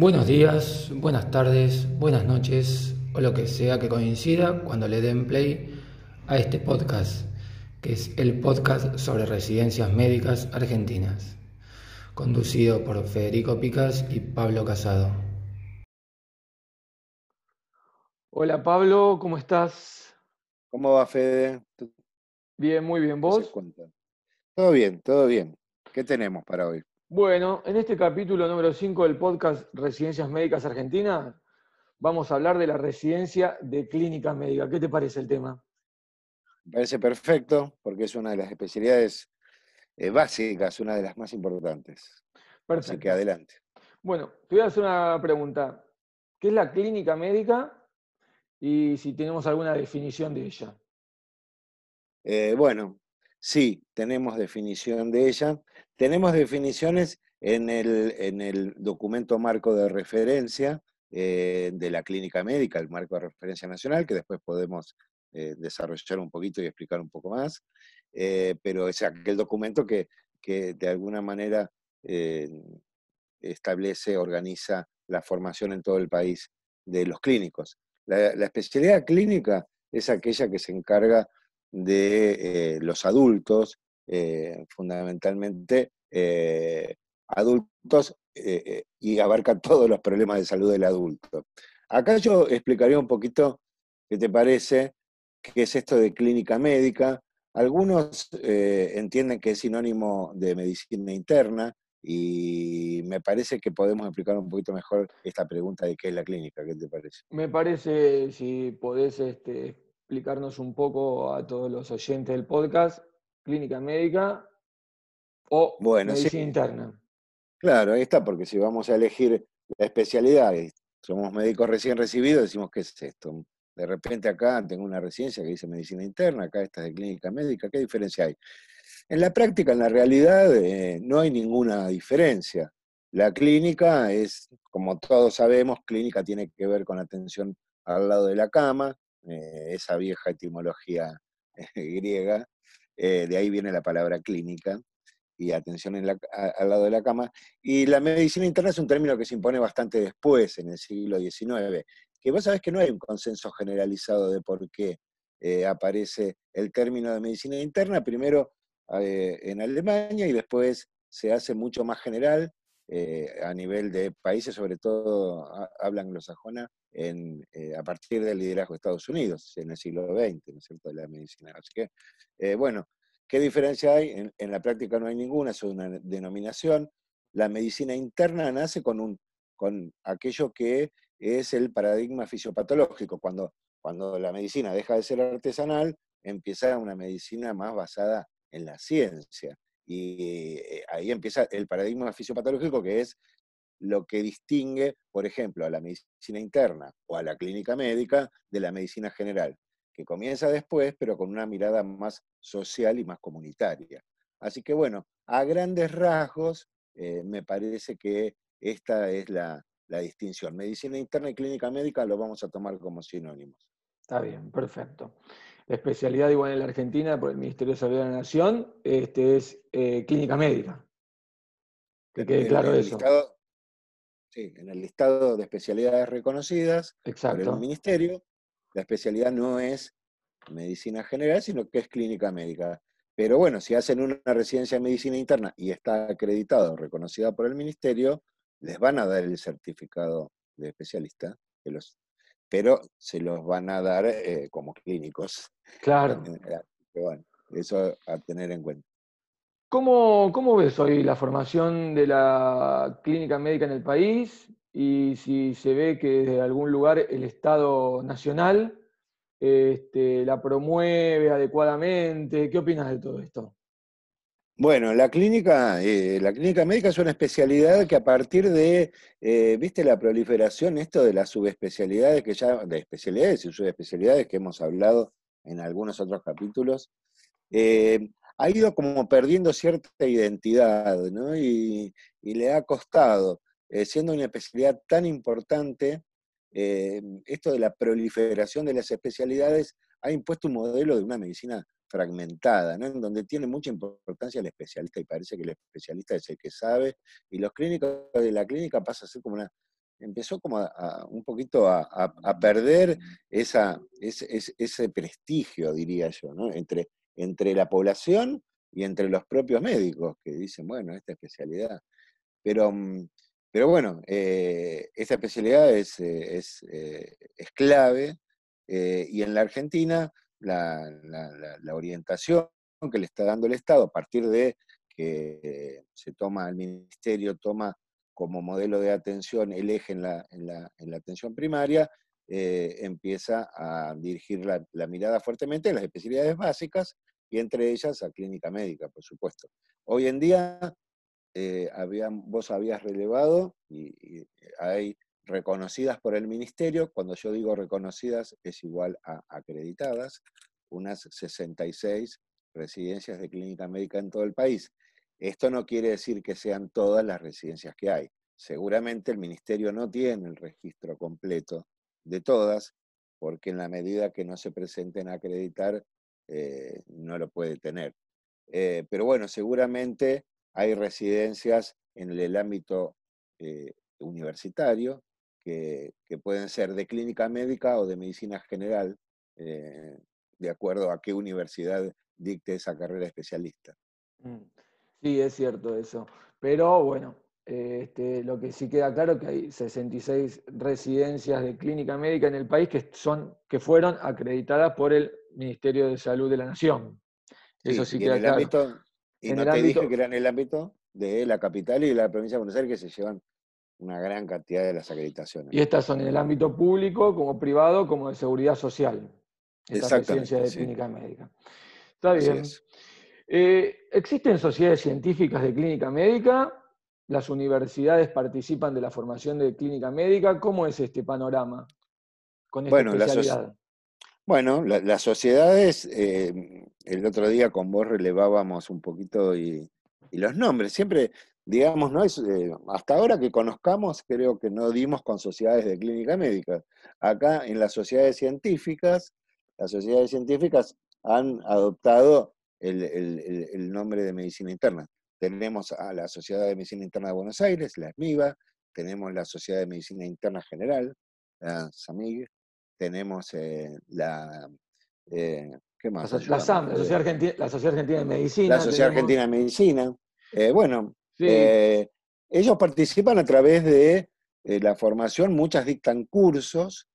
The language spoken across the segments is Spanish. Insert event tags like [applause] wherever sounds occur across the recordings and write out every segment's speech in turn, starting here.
Buenos días, buenas tardes, buenas noches o lo que sea que coincida cuando le den play a este podcast, que es el podcast sobre residencias médicas argentinas, conducido por Federico Picas y Pablo Casado. Hola Pablo, ¿cómo estás? ¿Cómo va Fede? Bien, muy bien. ¿Vos? Todo bien, todo bien. ¿Qué tenemos para hoy? Bueno, en este capítulo número 5 del podcast Residencias Médicas Argentinas, vamos a hablar de la residencia de clínica médica. ¿Qué te parece el tema? Me parece perfecto, porque es una de las especialidades eh, básicas, una de las más importantes. Perfecto. Así que adelante. Bueno, te voy a hacer una pregunta. ¿Qué es la clínica médica y si tenemos alguna definición de ella? Eh, bueno, sí, tenemos definición de ella. Tenemos definiciones en el, en el documento marco de referencia eh, de la clínica médica, el marco de referencia nacional, que después podemos eh, desarrollar un poquito y explicar un poco más, eh, pero es aquel documento que, que de alguna manera establece, organiza la formación en todo el país de los clínicos. La, la especialidad clínica es aquella que se encarga de los adultos eh, fundamentalmente eh, adultos eh, y abarca [laughs] todos los problemas de salud del adulto. Acá yo explicaría un poquito qué te parece, qué es esto de clínica médica. Algunos entienden que es sinónimo de medicina interna y me parece que podemos explicar un poquito mejor esta pregunta de qué es la clínica. ¿Qué te parece? Me parece, si podés este, explicarnos un poco a todos los oyentes del podcast, clínica médica o medicina interna. Claro, ahí está, porque si vamos a elegir la especialidad, y somos médicos recién recibidos, decimos, ¿qué es esto? De repente acá tengo una residencia que dice medicina interna, acá está de clínica médica, ¿qué diferencia hay? En la práctica, en la realidad, eh, no hay ninguna diferencia. La clínica es, como todos sabemos, clínica tiene que ver con atención al lado de la cama, eh, esa vieja etimología [laughs] griega, eh, de ahí viene la palabra clínica y atención al lado de la cama. Y la medicina interna es un término que se impone bastante después, en el siglo XIX, que vos sabés que no hay un consenso generalizado de por qué eh, aparece el término de medicina interna, primero en Alemania y después se hace mucho más general a nivel de países, sobre todo habla anglosajona, en, a partir del liderazgo de Estados Unidos en el siglo XX, ¿no es cierto?, de la medicina. Así que eh, bueno, ¿qué diferencia hay? En, la práctica no hay ninguna, es una denominación. La medicina interna nace con, un, con aquello que es el paradigma fisiopatológico. Cuando, cuando la medicina deja de ser artesanal, empieza una medicina más basada en la ciencia. Y eh, ahí empieza el paradigma fisiopatológico, que es lo que distingue, por ejemplo, a la medicina interna o a la clínica médica de la medicina general que comienza después, pero con una mirada más social y más comunitaria. Así que bueno, a grandes rasgos, eh, me parece que esta es la, distinción. Medicina interna y clínica médica lo vamos a tomar como sinónimos. Está bien, perfecto. La especialidad igual en la Argentina por el Ministerio de Salud de la Nación este, es eh, clínica médica. Que quede claro eso. sí, en el listado de especialidades reconocidas por el Ministerio la especialidad no es medicina general, sino que es clínica médica. Pero bueno, si hacen una residencia de medicina interna y está acreditado, reconocida por el ministerio, les van a dar el certificado de especialista, pero se los van a dar eh, como clínicos. Claro. bueno, eso a tener en cuenta. ¿Cómo, ¿Cómo, ves hoy la formación de la clínica médica en el país? y si se ve que desde algún lugar el Estado Nacional este, la promueve adecuadamente. ¿Qué opinas de todo esto? Bueno, la clínica, eh, la clínica médica es una especialidad que a partir de, eh, viste, la proliferación, esto de las subespecialidades, que ya, de especialidades y subespecialidades que hemos hablado en algunos otros capítulos, eh, ha ido como perdiendo cierta identidad, ¿no? y le ha costado. Eh, siendo una especialidad tan importante, esto de la proliferación de las especialidades ha impuesto un modelo de una medicina fragmentada, en donde tiene mucha importancia el especialista y parece que el especialista es el que sabe, y los clínicos de la clínica pasa a ser como una, empezó como un poquito a, perder ese, prestigio, diría yo, entre, entre la población y entre los propios médicos que dicen, bueno, esta especialidad. Pero, mm, pero bueno, eh, esta especialidad es, eh, eh, es clave y en la Argentina la, orientación que le está dando el Estado a partir de que se toma, el Ministerio toma como modelo de atención el eje en la, en en atención primaria, empieza a dirigir la, mirada fuertemente a las especialidades básicas y entre ellas a clínica médica, por supuesto. Hoy en día, eh, vos habías relevado y, hay reconocidas por el ministerio, cuando yo digo reconocidas es igual a acreditadas, unas 66 residencias de clínica médica en todo el país. Esto no quiere decir que sean todas las residencias que hay. Seguramente el ministerio no tiene el registro completo de todas, porque en la medida que no se presenten a acreditar, eh, no lo puede tener. Eh, pero bueno, seguramente hay residencias en el ámbito eh, universitario que, pueden ser de clínica médica o de medicina general, de acuerdo a qué universidad dicte esa carrera especialista. Mm. Sí, es cierto eso. Pero bueno, este, lo que sí queda claro es que hay 66 residencias de clínica médica en el país que, son, que fueron acreditadas por el Ministerio de Salud de la Nación. Eso sí, queda claro. y no te dije que era en el ámbito de la capital y de la provincia de Buenos Aires que se llevan una gran cantidad de las acreditaciones. Y estas son en el ámbito público, como privado, como de seguridad social. Estas residencias de clínica médica. Está bien. Eh, ¿Existen sociedades científicas de clínica médica? las universidades participan de la formación de clínica médica. ¿Cómo es este panorama con esta bueno, especialidad? bueno, las sociedades, eh, el otro día con vos relevábamos un poquito y, los nombres. Siempre, digamos, no es, eh, hasta ahora que conozcamos, creo que no dimos con sociedades de clínica médica. Acá en las sociedades científicas, las sociedades científicas han adoptado el nombre de medicina interna. Tenemos a la Sociedad de Medicina Interna de Buenos Aires, la SMIVA, tenemos la Sociedad de Medicina Interna General, la SAMIG, tenemos eh, la... Eh, ¿Qué más? La, SAM, la Sociedad, Argentina, la Sociedad Argentina de Medicina. La Sociedad Argentina de Medicina. Eh, bueno, ellos participan a través de la formación, muchas dictan cursos.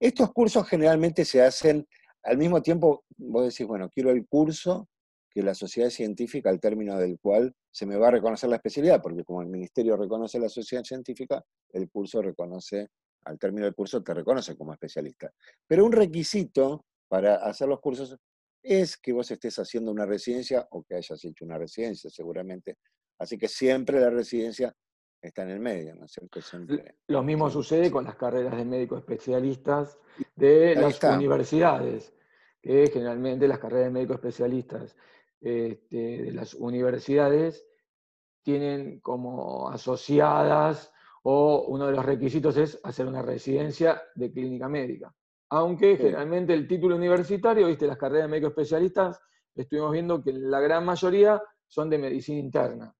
Estos cursos generalmente se hacen al mismo tiempo, vos decís, bueno, quiero el curso que la sociedad científica, al término del cual se me va a reconocer la especialidad, porque como el ministerio reconoce la sociedad científica, el curso reconoce, al término del curso te reconoce como especialista. Pero un requisito para hacer los cursos es que vos estés haciendo una residencia o que hayas hecho una residencia, seguramente. Así que siempre la residencia está en el medio, ¿no es cierto? Lo mismo sucede con las carreras de médicos especialistas de las universidades, que generalmente las carreras de médicos especialistas este, de las universidades tienen como asociadas o uno de los requisitos es hacer una residencia de clínica médica. Aunque generalmente el título universitario, viste, las carreras de médicos especialistas, estuvimos viendo que la gran mayoría son de medicina interna.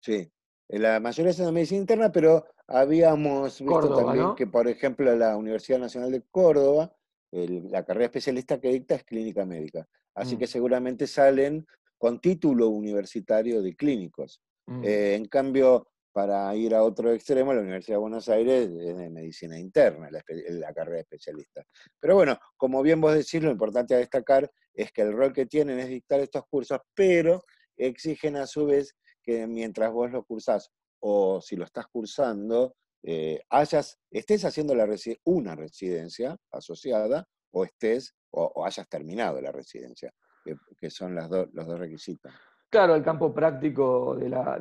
Sí, la mayoría son de medicina interna, pero habíamos visto también que, por ejemplo, la Universidad Nacional de Córdoba, la carrera especialista que dicta es clínica médica. Así que mm. seguramente salen con título universitario de clínicos. Mm. Eh, en cambio, para ir a otro extremo, la Universidad de Buenos Aires es de medicina interna, la, la, carrera especialista. Pero bueno, como bien vos decís, lo importante a destacar es que el rol que tienen es dictar estos cursos, pero exigen a su vez que mientras vos lo cursás o si lo estás cursando, eh, hayas, estés haciendo la una residencia asociada o estés o, hayas terminado la residencia, que, son las los dos requisitos. Claro, el campo práctico de la,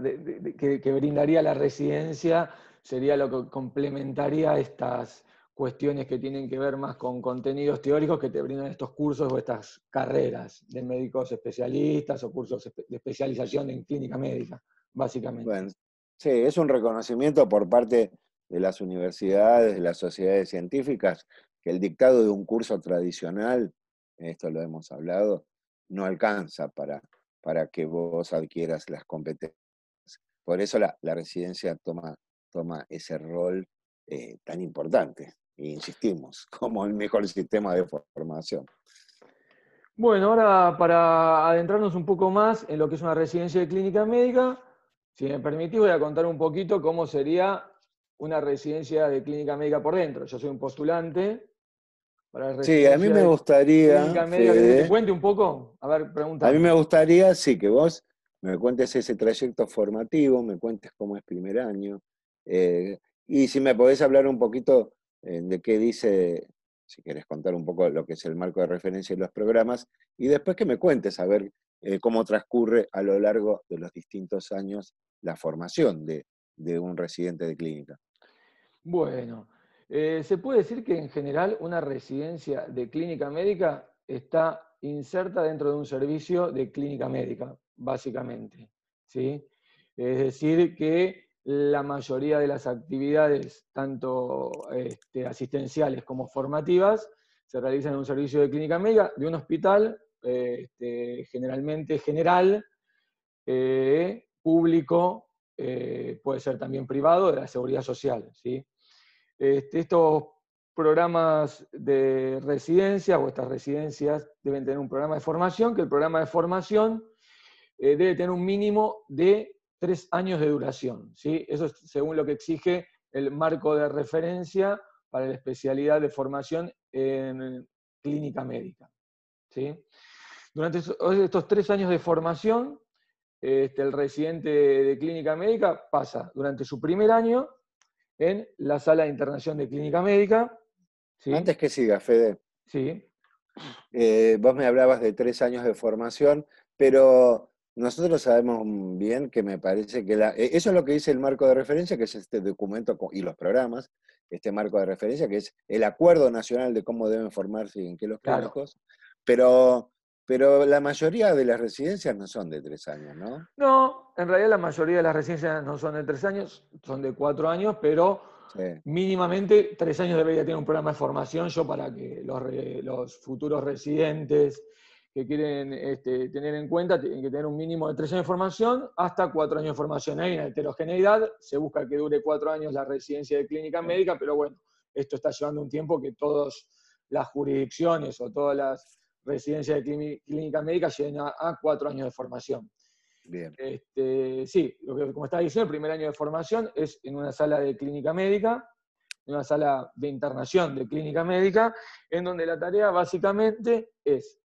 que, brindaría la residencia sería lo que complementaría estas cuestiones que tienen que ver más con contenidos teóricos que te brindan estos cursos o estas carreras de médicos especialistas o cursos de especialización en clínica médica, básicamente. Bueno, sí, es un reconocimiento por parte de las universidades, de las sociedades científicas, que el dictado de un curso tradicional, esto lo hemos hablado, no alcanza para, para que vos adquieras las competencias. Por eso la, residencia toma, toma ese rol eh, tan importante, insistimos, [laughs] como el mejor sistema de formación. Bueno, ahora para adentrarnos un poco más en lo que es una residencia de clínica médica, si me permitís voy a contar un poquito cómo sería una residencia de clínica médica por dentro. Yo soy un postulante Sí, a mí me gustaría. ¿Que te cuente un poco? A ver, pregunta. A mí me gustaría, sí, que vos me cuentes ese trayecto formativo, me cuentes cómo es primer año. Eh, y si me podés hablar un poquito de qué dice, si querés contar un poco lo que es el marco de referencia de los programas, y después que me cuentes a ver eh, cómo transcurre a lo largo de los distintos años la formación de, de un residente de clínica. Bueno, eh, se puede decir que en general una residencia de clínica médica está inserta dentro de un servicio de clínica médica, básicamente. ¿sí? Es decir, que la mayoría de las actividades, tanto este, asistenciales como formativas, se realizan en un servicio de clínica médica de un hospital, este, generalmente general, eh, público, eh, puede ser también privado, de la seguridad social. ¿sí? Este, estos programas de residencia o estas residencias deben tener un programa de formación, que el programa de formación eh, debe tener un mínimo de tres años de duración. ¿sí? Eso es según lo que exige el marco de referencia para la especialidad de formación en clínica médica. ¿sí? Durante estos tres años de formación, este, el residente de clínica médica pasa durante su primer año en la sala de internación de clínica médica. Antes que siga, Fede. Sí. Eh, vos me hablabas de tres años de formación, pero nosotros sabemos bien que me parece que e, eso es lo que dice el marco de referencia, que es este documento y los programas, este marco de referencia, que es el acuerdo nacional de cómo deben formarse y en qué los clínicos, pero pero la mayoría de las residencias no son de tres años, ¿no? No, en realidad la mayoría de las residencias no son de tres años, son de cuatro años, pero mínimamente tres años debería tener un programa de formación yo para que los, futuros residentes que quieren este, tener en cuenta tienen que tener un mínimo de tres años de formación hasta cuatro años de formación. Hay una heterogeneidad, se busca que dure cuatro años la residencia de clínica médica, pero bueno, esto está llevando un tiempo que todas las jurisdicciones o todas las residencia de clínica médica lleguen a, cuatro años de formación. Bien. Este, sí, como estaba diciendo, el primer año de formación es en una sala de clínica médica, en una sala de internación de clínica médica, en donde la tarea básicamente es,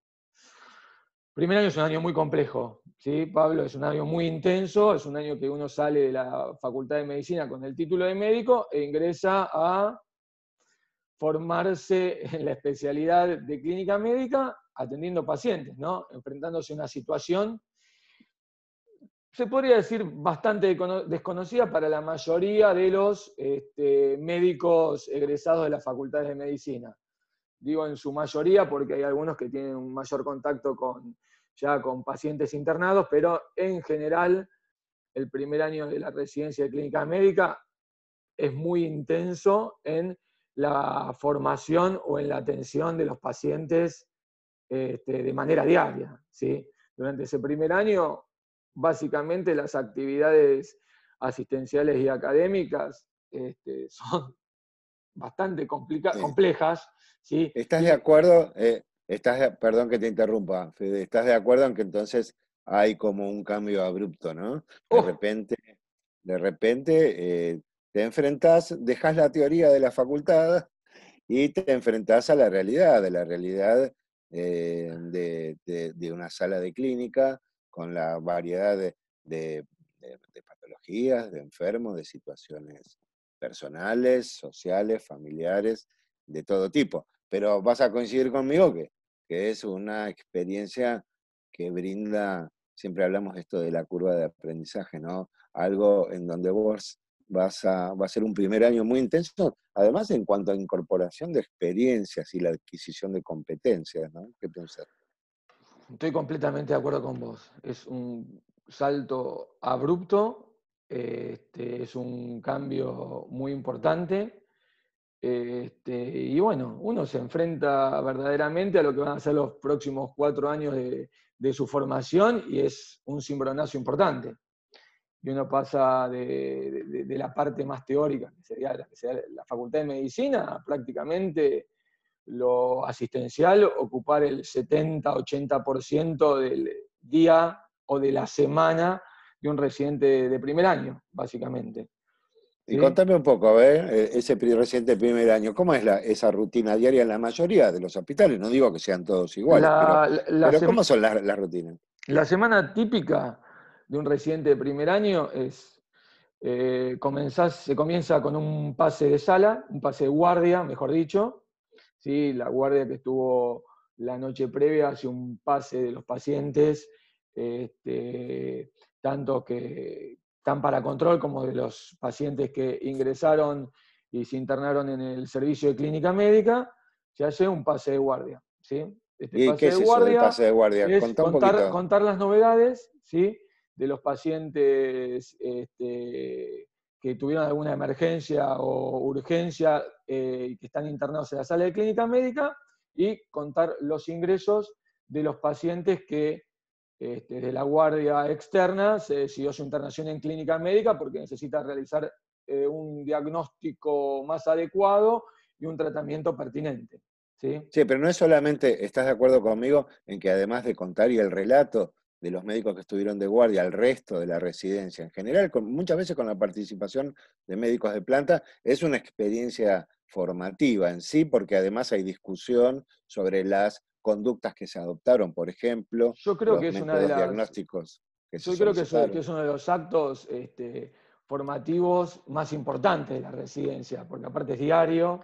primer año es un año muy complejo, ¿sí, Pablo? Es un año muy intenso, es un año que uno sale de la Facultad de Medicina con el título de médico e ingresa a formarse en la especialidad de clínica médica atendiendo pacientes, ¿no? enfrentándose a una situación, se podría decir, bastante desconocida para la mayoría de los este, médicos egresados de las facultades de medicina. Digo en su mayoría porque hay algunos que tienen un mayor contacto con, ya con pacientes internados, pero en general el primer año de la residencia de clínica médica es muy intenso en la formación o en la atención de los pacientes este, de manera diaria. ¿sí? Durante ese primer año, básicamente las actividades asistenciales y académicas este, [laughs] son bastante complejas. ¿Sí? ¿Estás de acuerdo? Eh, estás perdón que te interrumpa, Fede, ¿estás de acuerdo en que entonces hay como un cambio abrupto, ¿no? De oh. repente, de repente eh, te enfrentás, dejas la teoría de la facultad y te enfrentás a la realidad, de la realidad eh, de, una sala de clínica con la variedad de, patologías, de enfermos, de situaciones personales, sociales, familiares, de todo tipo. Pero vas a coincidir conmigo que, que es una experiencia que brinda, siempre hablamos esto de la curva de aprendizaje, ¿no? Algo en donde vos vas a, va a ser un primer año muy intenso, además en cuanto a incorporación de experiencias y la adquisición de competencias, ¿no? ¿Qué piensas? Estoy completamente de acuerdo con vos. Es un salto abrupto, este, es un cambio muy importante. Este, y bueno, uno se enfrenta verdaderamente a lo que van a ser los próximos cuatro años de, su formación y es un cimbronazo importante. y uno pasa de, la parte más teórica, que sería, la, Facultad de Medicina, prácticamente lo asistencial, ocupar el 70-80% del día o de la semana de un residente de primer año, básicamente. Y contame un poco, a ver, e, ese residente de primer año, ¿cómo es esa rutina diaria en la mayoría de los hospitales? No digo que sean todos iguales, pero, ¿cómo son las, rutinas? La semana típica de un residente de primer año es, eh, se comienza con un pase de sala, un pase de guardia, mejor dicho, ¿sí? la guardia que estuvo la noche previa hace un pase de los pacientes, este, tanto que están para control como de los pacientes que ingresaron y se internaron en el servicio de clínica médica, se hace un pase de guardia. ¿sí? Este ¿Y qué es de guardia pase de guardia? Es contar, contar, las novedades ¿sí? de los pacientes este, que tuvieron alguna emergencia o urgencia eh, y que están internados en la sala de clínica médica y contar los ingresos de los pacientes que este, de la guardia externa se decidió su internación en clínica médica porque necesita realizar eh, un diagnóstico más adecuado y un tratamiento pertinente. ¿sí? sí, pero no es solamente, ¿estás de acuerdo conmigo en que además de contar y el relato de los médicos que estuvieron de guardia al resto de la residencia en general, muchas veces con la participación de médicos de planta, es una experiencia formativa en sí, porque además hay discusión sobre las conductas que se adoptaron, por ejemplo. Yo creo que es una de las diagnósticos Yo creo que es, uno de los actos este, formativos más importantes de la residencia, porque aparte es diario,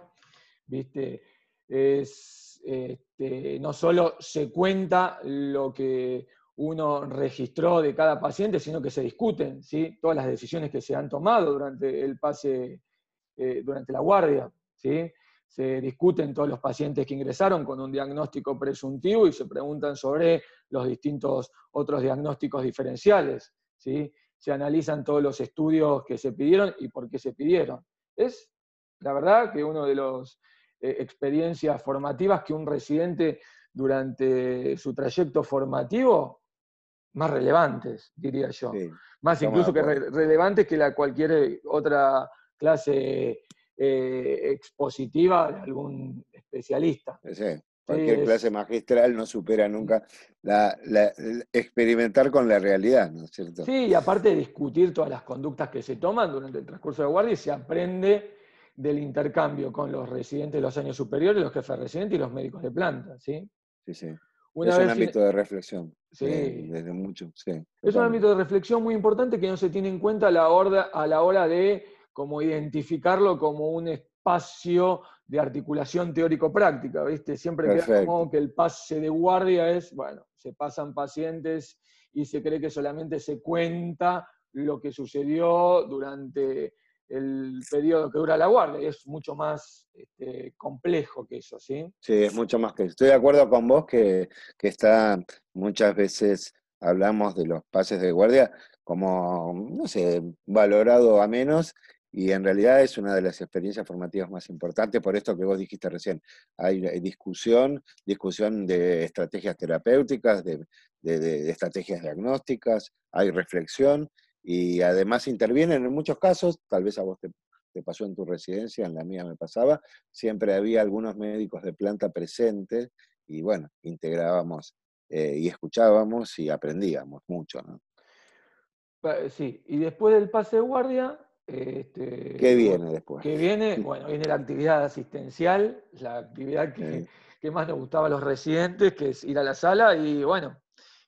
¿viste? Es, este, no solo se cuenta lo que uno registró de cada paciente, sino que se discuten ¿sí? todas las decisiones que se han tomado durante el pase, eh, durante la guardia. ¿sí? Se discuten todos los pacientes que ingresaron con un diagnóstico presuntivo y se preguntan sobre los distintos otros diagnósticos diferenciales. ¿sí? Se analizan todos los estudios que se pidieron y por qué se pidieron. Es, la verdad, que una de las eh, experiencias formativas que un residente durante su trayecto formativo más relevantes, diría yo. más incluso que relevantes que la cualquier otra clase eh, expositiva de algún especialista. cualquier clase magistral no supera nunca la, experimentar con la realidad, ¿no es cierto? Sí, y aparte de discutir todas las conductas que se toman durante el transcurso de guardia, se aprende del intercambio con los residentes de los años superiores, los jefes residentes y los médicos de planta, ¿sí? Sí, sí. es un ámbito de reflexión. Sí. desde mucho, sí. Es un ámbito de reflexión muy importante que no se tiene en cuenta a la, a la hora de como identificarlo como un espacio de articulación teórico-práctica, ¿viste? Siempre como que el pase de guardia es, bueno, se pasan pacientes y se cree que solamente se cuenta lo que sucedió durante el periodo que dura la guardia, es mucho más este, complejo que eso, ¿sí? Sí, es mucho más que eso. Estoy de acuerdo con vos que, que está muchas veces hablamos de los pases de guardia como, no sé, valorado a menos y en realidad es una de las experiencias formativas más importantes, por esto que vos dijiste recién. Hay, discusión, discusión de estrategias terapéuticas, de, estrategias diagnósticas, hay reflexión y además intervienen en muchos casos, tal vez a vos te, pasó en tu residencia, en la mía me pasaba, siempre había algunos médicos de planta presentes y bueno, integrábamos eh, y escuchábamos y aprendíamos mucho. ¿no? Sí, y después del pase de guardia, este, ¿Qué viene después? ¿Qué viene? Bueno, viene la actividad asistencial, la actividad que, más nos gustaba a los residentes, que es ir a la sala y, bueno,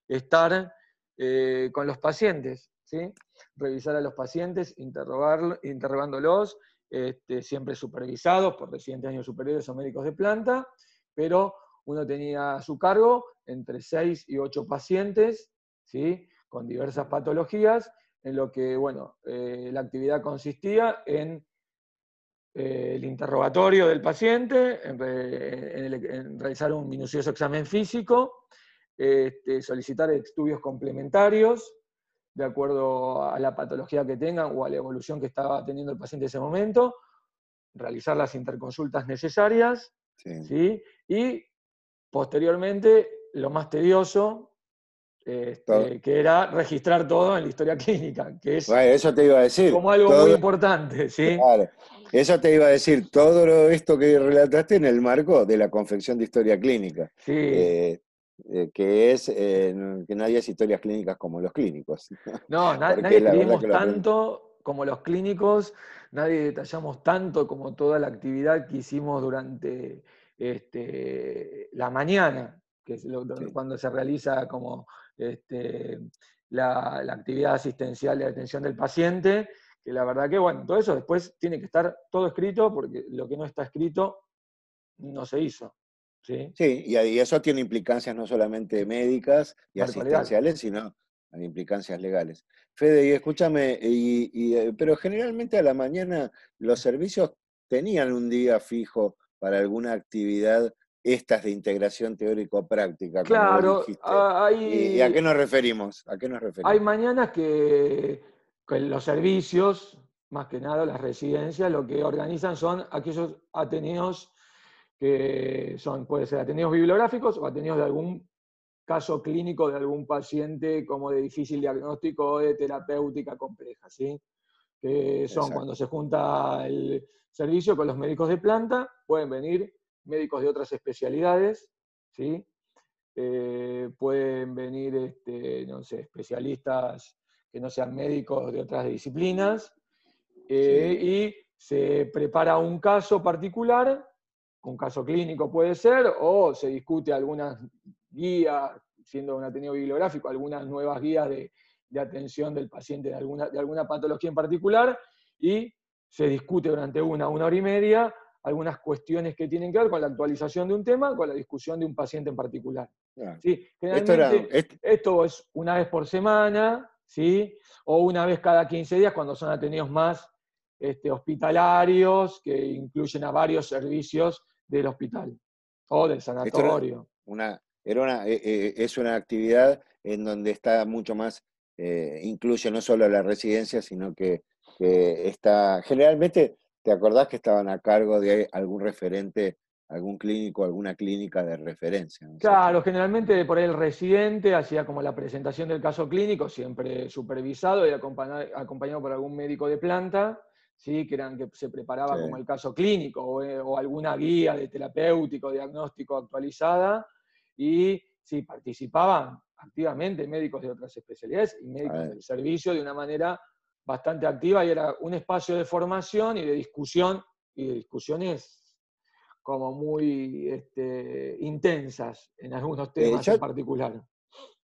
estar eh, con los pacientes, ¿sí? Revisar a los pacientes, interrogándolos, este, siempre supervisados por residentes de años superiores o médicos de planta, pero uno tenía a su cargo entre 6 y 8 pacientes, ¿sí? Con diversas patologías, en lo que, bueno, eh, la actividad consistía en eh, el interrogatorio del paciente, en, realizar un minucioso examen físico, este, solicitar estudios complementarios de acuerdo a la patología que tengan o a la evolución que estaba teniendo el paciente en ese momento, realizar las interconsultas necesarias, y posteriormente, lo más tedioso, este, que era registrar todo en la historia clínica, que es eso te iba a decir. como algo muy importante, [laughs] ¿sí? Eso te iba a decir, todo esto que relataste en el marco de la confección de historia clínica. Sí. Eh, eh, que es eh, que nadie hace historias clínicas como los clínicos. No, nadie escribimos tanto como los clínicos, nadie detallamos tanto como toda la actividad que hicimos durante este, la mañana, que es cuando se realiza como este, la, actividad asistencial de atención del paciente, que la verdad que, bueno, todo eso después tiene que estar todo escrito, porque lo que no está escrito no se hizo. Sí, sí y, eso tiene implicancias no solamente médicas y asistenciales, sino implicancias legales. Fede, y escúchame, y, eh, pero generalmente a la mañana los servicios tenían un día fijo para alguna actividad estas de integración teórico-práctica. Claro, hay, ¿Y, a qué nos referimos? ¿A qué nos referimos? Hay mañanas que, los servicios, más que nada las residencias, lo que organizan son aquellos ateneos que son, puede ser ateneos bibliográficos o ateneos de algún caso clínico de algún paciente como de difícil diagnóstico o de terapéutica compleja, ¿sí? que son cuando se junta el servicio con los médicos de planta, pueden venir médicos de otras especialidades, ¿sí? Eh, pueden venir, este, no sé, especialistas que no sean médicos de otras disciplinas, eh, y se prepara un caso particular, un caso clínico puede ser, o se discute algunas guías, siendo un ateneo bibliográfico, algunas nuevas guías de, atención del paciente de alguna, de alguna patología en particular, y se discute durante una, una hora y media algunas cuestiones que tienen que ver con la actualización de un tema, con la discusión de un paciente en particular. ¿sí? Generalmente esto, es una vez por semana, ¿sí? o una vez cada 15 días cuando son atendidos más este, hospitalarios, que incluyen a varios servicios del hospital o del sanatorio. Una, era una, eh, eh, es una actividad en donde está mucho más, eh, incluye no solo la residencia, sino que, que está, generalmente ¿Te acordás que estaban a cargo de algún referente, algún clínico, alguna clínica de referencia? Claro, generalmente por el residente hacía como la presentación del caso clínico, siempre supervisado y acompañado, por algún médico de planta, ¿sí? que, eran, que se preparaba como el caso clínico eh, o, alguna guía de terapéutico, diagnóstico actualizada, y sí, participaban activamente médicos de otras especialidades y médicos del servicio de una manera bastante activa y era un espacio de formación y de discusión, y de discusiones como muy este, intensas en algunos eh, temas en particular.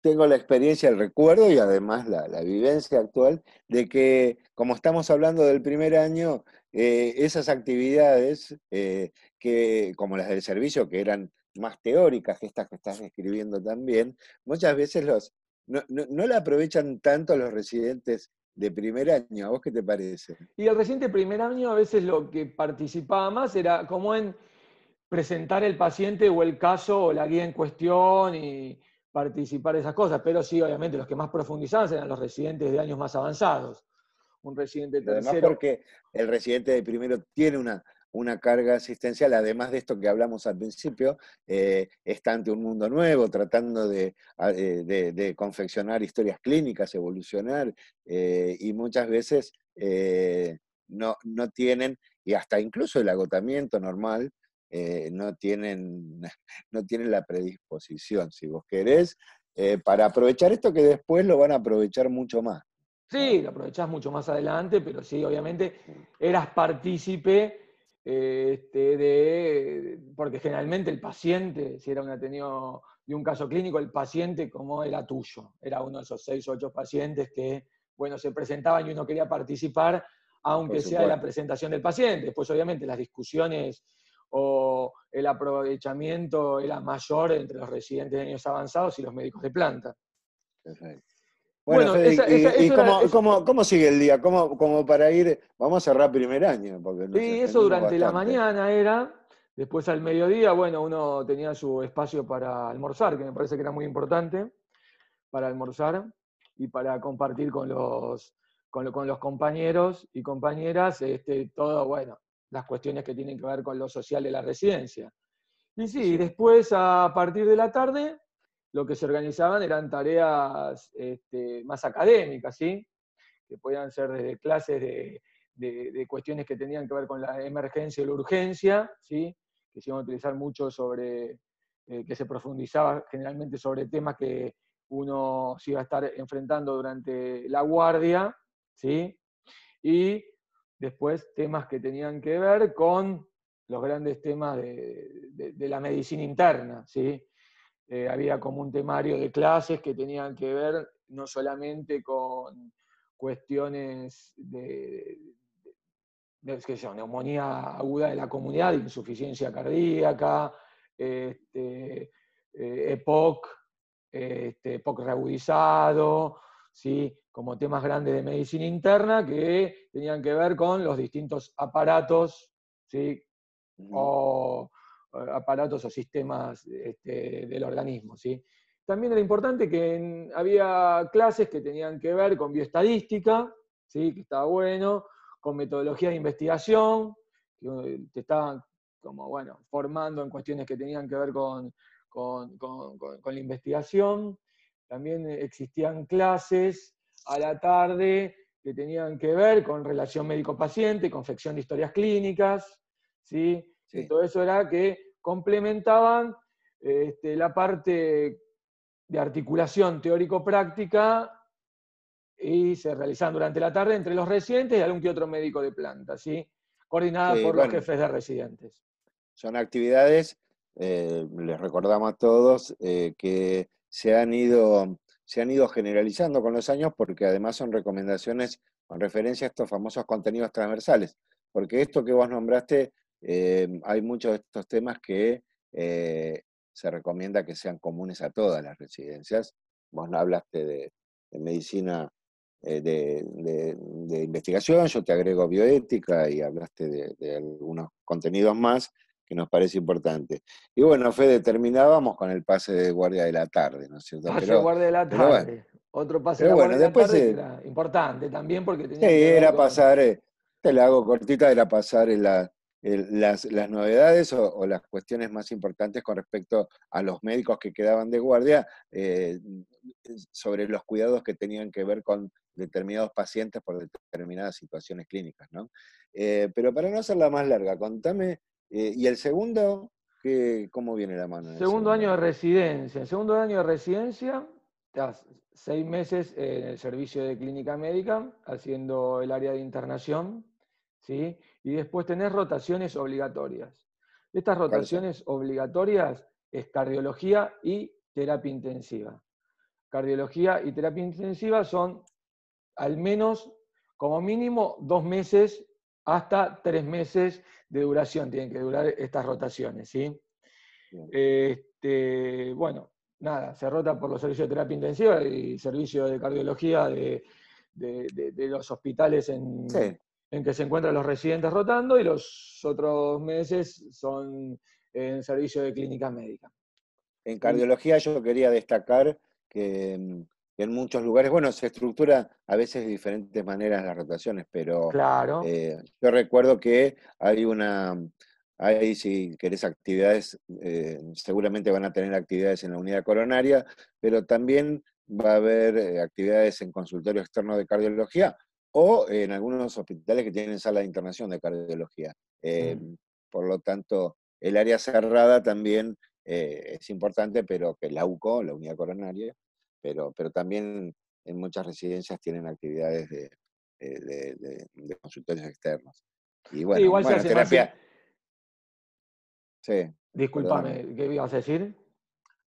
Tengo la experiencia, el recuerdo y además la, vivencia actual de que, como estamos hablando del primer año, eh, esas actividades, eh, que, como las del servicio, que eran más teóricas que estas que estás describiendo también, muchas veces los, no, no, no la aprovechan tanto los residentes de primer año. ¿A vos qué te parece? Y el reciente primer año a veces lo que participaba más era como en presentar el paciente o el caso o la guía en cuestión y participar de esas cosas. Pero sí, obviamente, los que más profundizaban eran los residentes de años más avanzados. Un residente tercero. Además, porque el residente de primero tiene una una carga asistencial, además de esto que hablamos al principio, eh, está ante un mundo nuevo, tratando de, eh, confeccionar historias clínicas, evolucionar, eh, y muchas veces no, no, tienen, y hasta incluso el agotamiento normal, no, tienen, [laughs] no tienen la predisposición, si vos querés, para aprovechar esto que después lo van a aprovechar mucho más. Sí, lo aprovechás mucho más adelante, pero sí, obviamente eras partícipe este, de, porque generalmente el paciente, si era un ateneo de un caso clínico, el paciente como era tuyo, era uno de esos seis o ocho pacientes que, bueno, se presentaban y uno quería participar, aunque sea de la presentación del paciente. Después, obviamente, las discusiones o el aprovechamiento era mayor entre los residentes de años avanzados y los médicos de planta. Perfecto. Bueno, y, cómo, sigue el día? ¿Cómo, como para ir, vamos a cerrar primer año? Porque sí, eso durante la mañana era, después al mediodía, bueno, uno tenía su espacio para almorzar, que me parece que era muy importante, para almorzar y para compartir con los, con, los compañeros y compañeras este, todo, bueno, las cuestiones que tienen que ver con lo social de la residencia. Y sí, después a partir de la tarde lo que se organizaban eran tareas este, más académicas, ¿sí? que podían ser desde clases de, cuestiones que tenían que ver con la emergencia y la urgencia, ¿sí? que se iban a utilizar mucho sobre, eh, que se profundizaba generalmente sobre temas que uno se iba a estar enfrentando durante la guardia, ¿sí? y después temas que tenían que ver con los grandes temas de, la medicina interna, ¿sí? Eh, había como un temario de clases que tenían que ver no solamente con cuestiones de, neumonía aguda de la comunidad, insuficiencia cardíaca, este, eh, EPOC, este, EPOC reagudizado, ¿sí? como temas grandes de medicina interna que tenían que ver con los distintos aparatos ¿sí? o aparatos o sistemas este, del organismo. ¿sí? También era importante que había clases que tenían que ver con bioestadística, ¿sí? que estaba bueno, con metodología de investigación, que te estaban como, bueno, formando en cuestiones que tenían que ver con, con, la investigación. También existían clases a la tarde que tenían que ver con relación médico-paciente, confección de historias clínicas, ¿sí? Y todo eso era que complementaban este, la parte de articulación teórico-práctica y se realizaban durante la tarde entre los residentes y algún que otro médico de planta, ¿sí? coordinada por los jefes de residentes. Son actividades, eh, les recordamos a todos, eh, que se han, ido, se han ido generalizando con los años porque además son recomendaciones con referencia a estos famosos contenidos transversales. Porque esto que vos nombraste Em, hay muchos de estos temas que eh, se recomienda que sean comunes a todas las residencias. Vos no hablaste de, medicina eh, de, investigación, yo te agrego bioética y hablaste de, algunos contenidos más que nos parece importante. Y bueno, Fede, terminábamos con el pase de guardia de la tarde, ¿no es cierto? Pase de guardia de la tarde. Otro pase de guardia de la tarde era importante también porque tenía sí, era pasar, eh, te la hago cortita, era pasar en la, las, novedades o, las cuestiones más importantes con respecto a los médicos que quedaban de guardia eh, sobre los cuidados que tenían que ver con determinados pacientes por determinadas situaciones clínicas. ¿no? Eh, pero para no hacerla más larga, contame, eh, ¿y el segundo? ¿Cómo viene la mano? Segundo, segundo año de residencia. El segundo año de residencia, estás seis meses en el servicio de clínica médica, haciendo el área de internación, ¿sí? y después tenés rotaciones obligatorias. Estas rotaciones obligatorias es cardiología y terapia intensiva. Cardiología y terapia intensiva son al menos, como mínimo, dos meses hasta tres meses de duración, tienen que durar estas rotaciones. ¿sí? Este, bueno, nada, se rota por los servicios de terapia intensiva y servicio de cardiología de, los hospitales en, en que se encuentran los residentes rotando y los otros meses son en servicio de clínica médica. En cardiología yo quería destacar que, mm, en muchos lugares, bueno, se estructura a veces de diferentes maneras las rotaciones, pero claro. Eh, yo recuerdo que hay una, hay si querés actividades, eh, seguramente van a tener actividades en la unidad coronaria, pero también va a haber eh, actividades en consultorio externo de cardiología, o en algunos hospitales que tienen sala de internación de cardiología. Eh, por lo tanto, el área cerrada también eh, es importante, pero que la UCO, la unidad coronaria, pero, pero también en muchas residencias tienen actividades de, eh, consultorios externos. Y bueno, igual terapia. Sí. Disculpame, ¿qué ibas a decir?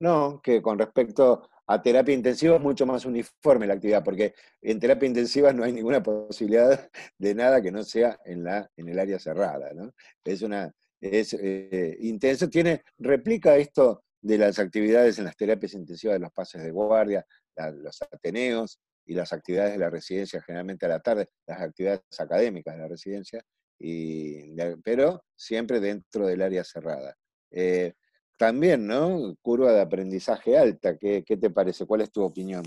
No, que con respecto a terapia intensiva es mucho más uniforme la actividad, porque en terapia intensiva no hay ninguna [laughs] posibilidad de nada que no sea en, la, en el área cerrada. ¿no? Es una, es eh, intenso, tiene, replica esto de las actividades en las terapias intensivas de los pases de guardia, los ateneos y las actividades de la residencia generalmente a la tarde, las actividades académicas de la residencia, y, pero siempre dentro del área cerrada. Eh, también, ¿no? Curva de aprendizaje alta, ¿qué, te parece? ¿Cuál es tu opinión?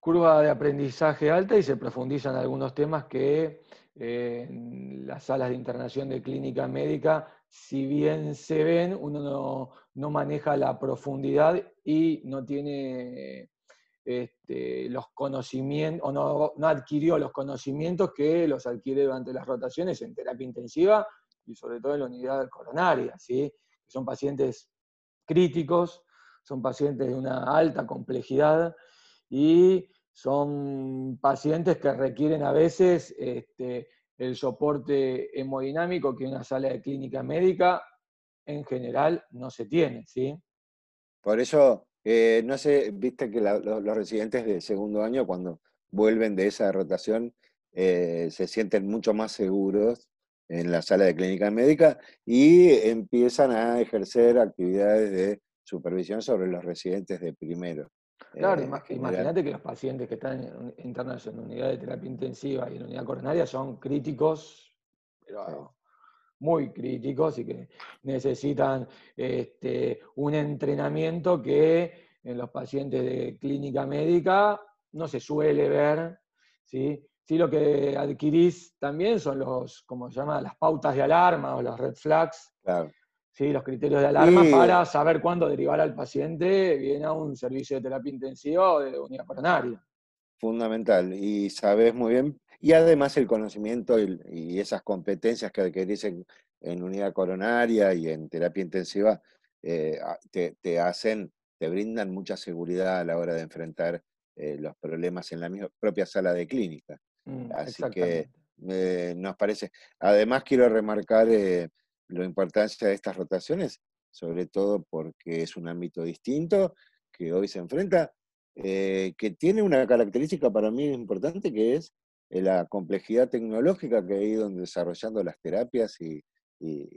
Curva de aprendizaje alta y se profundizan algunos temas que eh, en las salas de internación de clínica médica, si bien se ven, uno no maneja la profundidad y no tiene este, los conocimientos, o no, no, adquirió los conocimientos que los adquiere durante las rotaciones en terapia intensiva y sobre todo en la unidad coronaria, ¿sí? Son pacientes críticos, son pacientes de una alta complejidad y son pacientes que requieren a veces este, el soporte hemodinámico que una sala de clínica médica en general no se tiene, ¿sí? Por eso, eh, no sé, viste que los residentes de segundo año cuando vuelven de esa rotación eh, se sienten mucho más seguros en la sala de clínica médica y empiezan a ejercer actividades de supervisión sobre los residentes de primero. Claro, eh, imagínate que los pacientes que están internados en unidad de terapia intensiva y en unidad coronaria son críticos, pero muy críticos y que necesitan este, un entrenamiento que en los pacientes de clínica médica no se suele ver, ¿sí? Sí, lo que adquirís también son los, como se llama, las pautas de alarma o los red flags. Claro. ¿sí? los criterios de alarma para saber cuándo derivar al paciente bien a un servicio de terapia intensiva o de unidad coronaria. Fundamental, y sabes muy bien, y además el conocimiento y, esas competencias que adquirís en, unidad coronaria y en terapia intensiva eh, te, hacen, te brindan mucha seguridad a la hora de enfrentar eh, los problemas en la misma, propia sala de clínica. Mm, Así que eh, nos parece. Además, quiero remarcar la importancia de estas rotaciones, sobre todo porque es un ámbito distinto que hoy se enfrenta, eh, que tiene una característica para mí importante que es eh, la complejidad tecnológica que ha ido desarrollando las terapias y,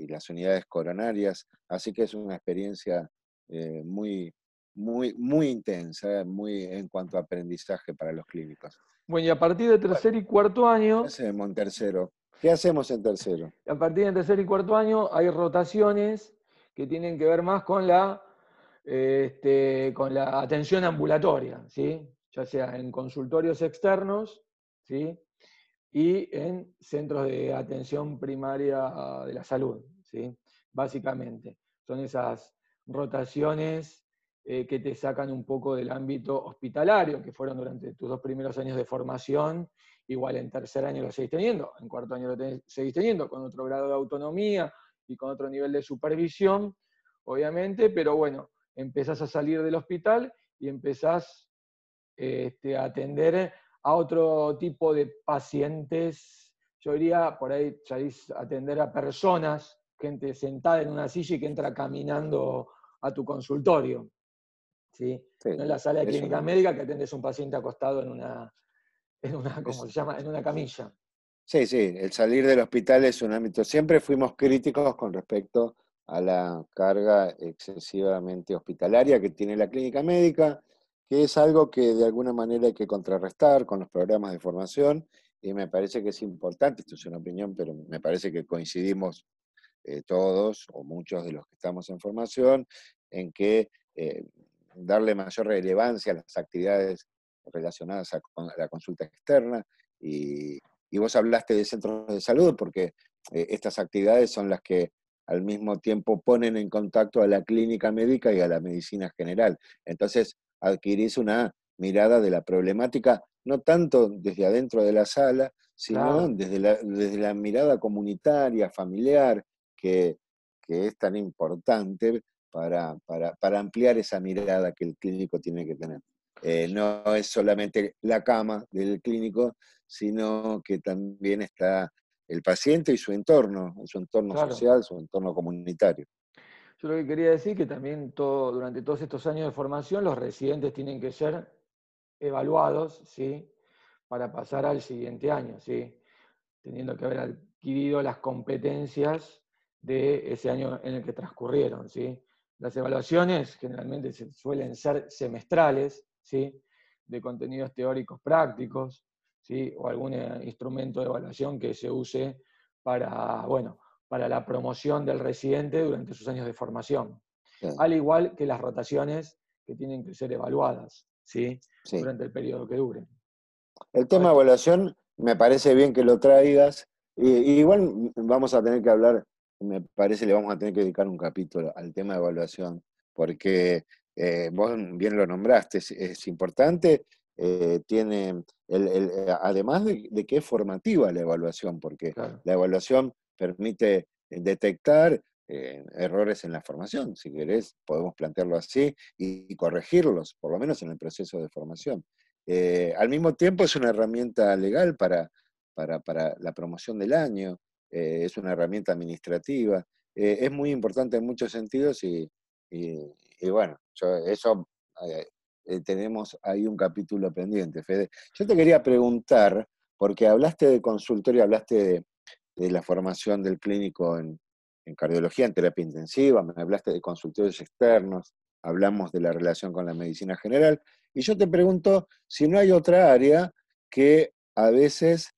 las unidades coronarias, así que es una experiencia eh, muy, muy, muy intensa, muy en cuanto a aprendizaje para los clínicos. Bueno, y a partir de tercer y cuarto año... ¿Qué hacemos en tercero? ¿Qué hacemos en tercero? A partir de tercer y cuarto año hay rotaciones que tienen que ver más con la, este, con la atención ambulatoria, ¿sí? ya sea en consultorios externos ¿sí? y en centros de atención primaria de la salud, ¿sí? básicamente. Son esas rotaciones eh, que te sacan un poco del ámbito hospitalario, que fueron durante tus dos primeros años de formación, igual en tercer año lo seguís teniendo, en cuarto año lo seguís teniendo, con otro grado de autonomía y con otro nivel de supervisión, obviamente, pero bueno, empezás a salir del hospital y empezás este, a atender a otro tipo de pacientes, yo diría, por ahí salís a atender a personas, gente sentada en una silla y que entra caminando a tu consultorio. ¿Sí? en la sala de clínica médica que atendes a un paciente acostado en una, en una, se llama? En una camilla. Sí, sí, el salir del hospital es un ámbito. Siempre fuimos críticos con respecto a la carga excesivamente hospitalaria que tiene la clínica médica, que es algo que de alguna manera hay que contrarrestar con los programas de formación y me parece que es importante, esto es una opinión, pero me parece que coincidimos eh, todos o muchos de los que estamos en formación en que eh, darle mayor relevancia a las actividades relacionadas a, la consulta externa. Y, vos hablaste de centros de salud porque eh, estas actividades son las que al mismo tiempo ponen en contacto a la clínica médica y a la medicina general. Entonces adquirís una mirada de la problemática, no tanto desde adentro de la sala, sino desde, la, desde la mirada comunitaria, familiar, que, que es tan importante para, para, ampliar esa mirada que el clínico tiene que tener. Eh, no es solamente la cama del clínico, sino que también está el paciente y su entorno, su entorno social, su entorno comunitario. Yo lo que quería decir que también todo, durante todos estos años de formación los residentes tienen que ser evaluados, ¿sí? Para pasar al siguiente año, ¿sí? Teniendo que haber adquirido las competencias de ese año en el que transcurrieron, ¿sí? Las evaluaciones generalmente suelen ser semestrales, ¿sí? de contenidos teóricos prácticos, ¿sí? o algún eh, instrumento de evaluación que se use para, bueno, para la promoción del residente durante sus años de formación. Al igual que las rotaciones que tienen que ser evaluadas ¿sí? durante el periodo que dure. El tema de evaluación me parece bien que lo traigas. igual vamos a tener que hablar me parece le vamos a tener que dedicar un capítulo al tema de evaluación, porque eh, vos bien lo nombraste, es, importante, eh, tiene, el, además de, que es formativa la evaluación, porque la evaluación permite detectar errores en la formación, si querés, podemos plantearlo así, y, corregirlos, por lo menos en el proceso de formación. al mismo tiempo es una herramienta legal para, para la promoción del año, eh, es una herramienta administrativa, eh, es muy importante en muchos sentidos y, bueno, eso eh, tenemos ahí un capítulo pendiente, Fede. Yo te quería preguntar, porque hablaste de consultorio, hablaste de, la formación del clínico en, cardiología, en terapia intensiva, hablaste de consultorios externos, hablamos de la relación con la medicina general, y yo te pregunto si no hay otra área que a veces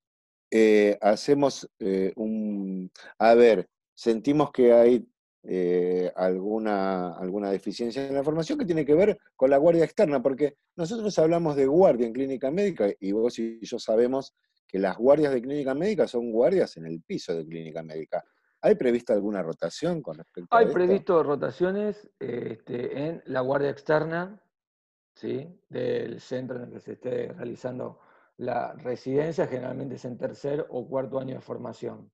eh, hacemos eh, un... A ver, sentimos que hay eh, alguna, alguna deficiencia en la formación que tiene que ver con la guardia externa, porque nosotros hablamos de guardia en clínica médica y vos y yo sabemos que las guardias de clínica médica son guardias en el piso de clínica médica. ¿Hay prevista alguna rotación con respecto Hay a esto? previsto rotaciones este, en la guardia externa ¿sí? del centro en el que se esté realizando la residencia generalmente es en tercer o cuarto año de formación.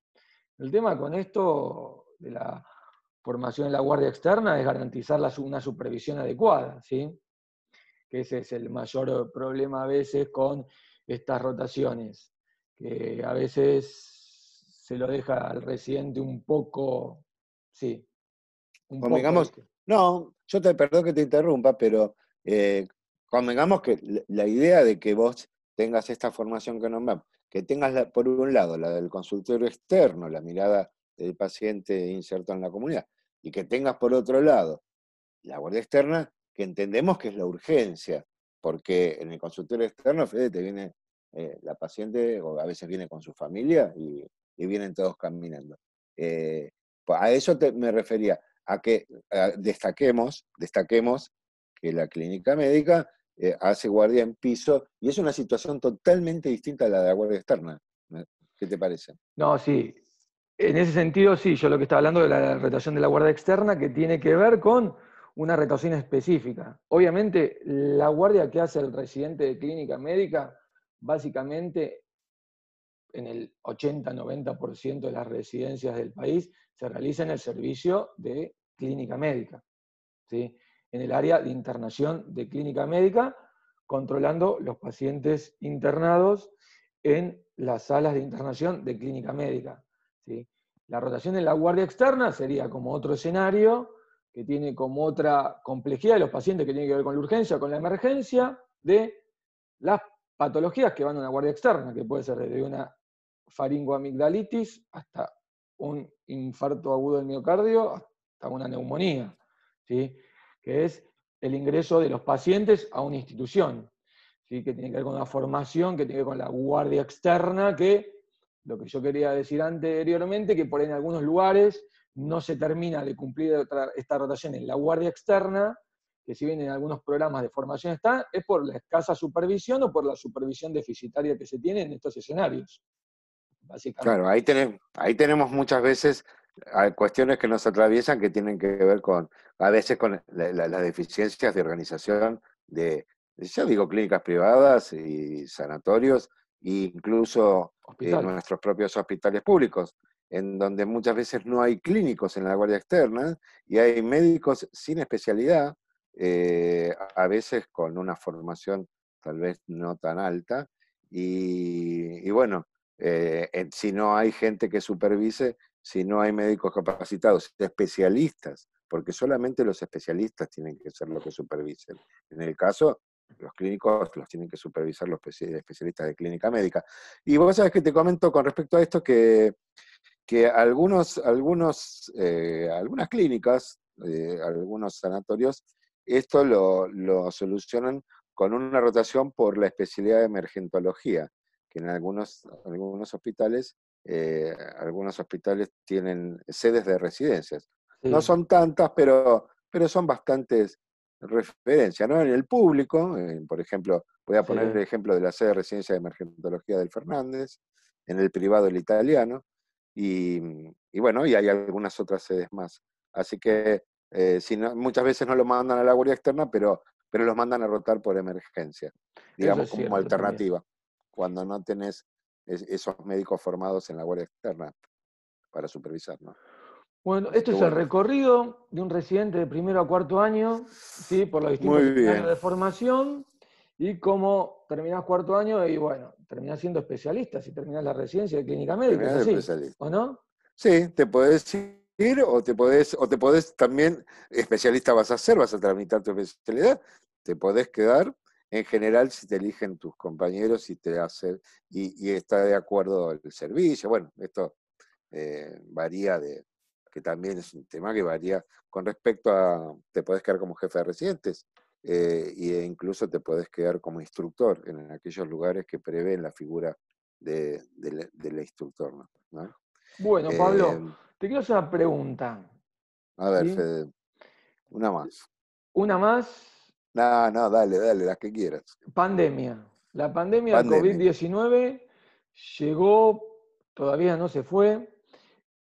El tema con esto de la formación en la guardia externa es garantizar una supervisión adecuada, ¿sí? que ese es el mayor problema a veces con estas rotaciones, que a veces se lo deja al residente un poco, sí. Un convengamos, no, yo te perdón que te interrumpa, pero eh, convengamos que la idea de que vos tengas esta formación que nombramos, que tengas por un lado la del consultorio externo, la mirada del paciente inserto en la comunidad, y que tengas por otro lado la guardia externa, que entendemos que es la urgencia, porque en el consultorio externo, Fede, te viene eh, la paciente, o a veces viene con su familia, y, vienen todos caminando. Eh, pues a eso me refería, a que destaquemos, destaquemos que la clínica médica eh, hace guardia en piso, y es una situación totalmente distinta a la de la guardia externa. ¿Qué te parece? No, sí. En ese sentido, sí, yo lo que estaba hablando de la rotación de la guardia externa, que tiene que ver con una rotación específica. Obviamente, la guardia que hace el residente de clínica médica, básicamente en el 80-90% de las residencias del país, se realiza en el servicio de clínica médica. ¿sí? En el área de internación de clínica médica, controlando los pacientes internados en las salas de internación de clínica médica. ¿sí? La rotación en la guardia externa sería como otro escenario que tiene como otra complejidad de los pacientes que tienen que ver con la urgencia, con la emergencia, de las patologías que van a una guardia externa, que puede ser desde una faringoamigdalitis hasta un infarto agudo del miocardio, hasta una neumonía. ¿sí? Que es el ingreso de los pacientes a una institución, ¿sí? que tiene que ver con una formación, que tiene que ver con la guardia externa, que lo que yo quería decir anteriormente, que por ahí en algunos lugares no se termina de cumplir esta rotación en la guardia externa, que si bien en algunos programas de formación está, es por la escasa supervisión o por la supervisión deficitaria que se tiene en estos escenarios. Claro, ahí tenemos, ahí tenemos muchas veces hay cuestiones que nos atraviesan que tienen que ver con, a veces con las deficiencias de organización de, ya digo, clínicas privadas y sanatorios, e incluso en eh, nuestros propios hospitales públicos, en donde muchas veces no hay clínicos en la guardia externa y hay médicos sin especialidad, eh, a veces con una formación tal vez no tan alta, y, bueno, eh, si no hay gente que supervise, si no hay médicos capacitados, especialistas, porque solamente los especialistas tienen que ser los que supervisen. En el caso, los clínicos los tienen que supervisar los especialistas de clínica médica. Y vos sabés que te comento con respecto a esto que, que algunos, algunos, eh, algunas clínicas, eh, algunos sanatorios, esto lo, lo solucionan con una rotación por la especialidad de emergentología, que en algunos, algunos hospitales eh, algunos hospitales tienen sedes de residencias. No son tantas, pero, pero son bastantes referencias. ¿no? En el público, por ejemplo, voy a poner el ejemplo de la sede de residencia de emergentología del Fernández, en el privado el italiano, y, bueno, y hay algunas otras sedes más. Así que eh, si muchas veces no lo mandan a la guardia externa, pero, pero los mandan a rotar por emergencia, digamos como alternativa, cuando no tenés esos médicos formados en la guardia externa para supervisar. ¿no? Bueno, esto es el recorrido de un residente de primero a cuarto año, ¿sí? por los distintos años de formación, y cómo terminás cuarto año y bueno, terminás siendo especialista si terminás la residencia de clínica médica, ¿o no? Sí, te podés ir o te podés, o te podés también, especialista vas a ser, vas a tramitar tu especialidad, te podés quedar en general si te eligen tus compañeros y te hacen, y, está de acuerdo el servicio. Bueno, esto eh, varía de, que también es un tema que varía con respecto a, te podés quedar como jefe de residentes eh, e incluso te podés quedar como instructor en aquellos lugares que prevén la figura del instructor. Bueno, Pablo, em, te quiero hacer una pregunta. A ver, Fede, una más. ¿Una más? No, no, dale, dale, las que quieras. Pandemia. La pandemia, de COVID-19 llegó, todavía no se fue.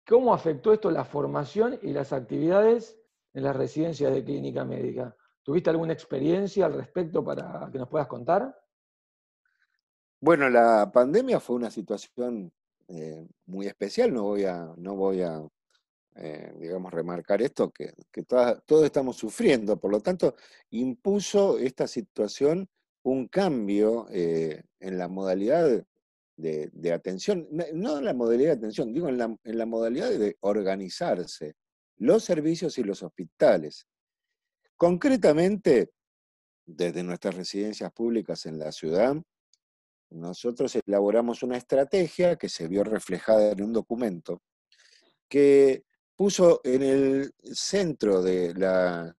¿Cómo afectó esto la formación y las actividades en las residencias de clínica médica? ¿Tuviste alguna experiencia al respecto para que nos puedas contar? Bueno, la pandemia fue una situación eh, muy especial, no voy a, no voy a eh, digamos, remarcar esto, que, todos estamos sufriendo. Por lo tanto, impuso esta situación un cambio eh, en la modalidad de, atención, no en la modalidad de atención, digo en la, en la modalidad de organizarse los servicios y los hospitales. Concretamente, desde nuestras residencias públicas en la ciudad, nosotros elaboramos una estrategia que se vio reflejada en un documento que puso en el centro de la,